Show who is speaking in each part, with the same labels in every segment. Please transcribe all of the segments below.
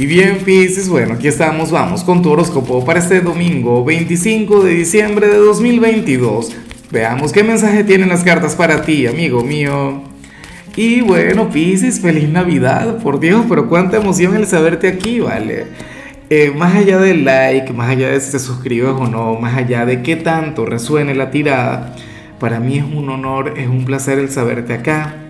Speaker 1: Y bien, Pisces, bueno, aquí estamos, vamos con tu horóscopo para este domingo 25 de diciembre de 2022. Veamos qué mensaje tienen las cartas para ti, amigo mío. Y bueno, Pisces, feliz Navidad, por Dios, pero cuánta emoción el saberte aquí, ¿vale? Eh, más allá del like, más allá de si te suscribes o no, más allá de qué tanto resuene la tirada, para mí es un honor, es un placer el saberte acá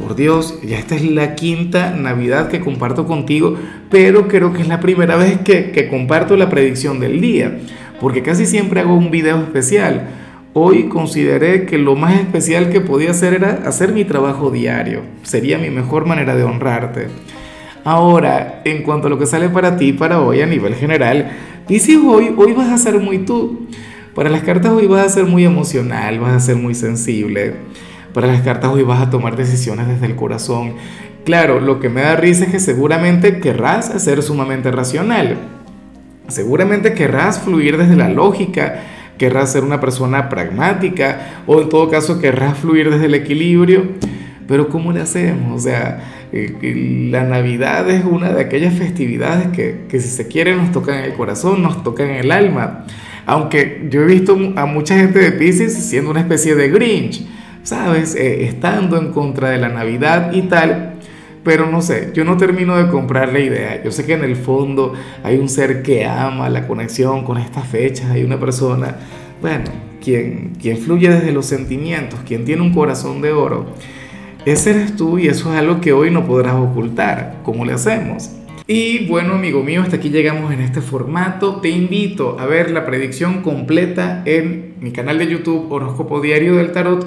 Speaker 1: por Dios, ya esta es la quinta Navidad que comparto contigo, pero creo que es la primera vez que, comparto la predicción del día, porque casi siempre hago un video especial. Hoy consideré que lo más especial que podía hacer era hacer mi trabajo diario. Sería mi mejor manera de honrarte. Ahora, en cuanto a lo que sale para ti, para hoy a nivel general, dice hoy, hoy vas a ser muy tú. Para las cartas hoy vas a ser muy emocional, vas a ser muy sensible para las cartas hoy vas a tomar decisiones desde el corazón. Claro, lo que me da risa es que seguramente querrás ser sumamente racional. Seguramente querrás fluir desde la lógica, querrás ser una persona pragmática o en todo caso querrás fluir desde el equilibrio. Pero ¿cómo le hacemos? O sea, eh, la Navidad es una de aquellas festividades que, que si se quiere nos tocan el corazón, nos tocan el alma. Aunque yo he visto a mucha gente de Pisces siendo una especie de Grinch ¿sabes? Eh, estando en contra de la Navidad y tal. Pero no sé, yo no termino de comprar la idea. Yo sé que en el fondo hay un ser que ama la conexión con estas fechas, hay una persona, bueno, quien, quien fluye desde los sentimientos, quien tiene un corazón de oro. Ese eres tú y eso es algo que hoy no podrás ocultar. ¿Cómo le hacemos? Y bueno, amigo mío, hasta aquí llegamos en este formato. Te invito a ver la predicción completa en mi canal de YouTube Horóscopo Diario del Tarot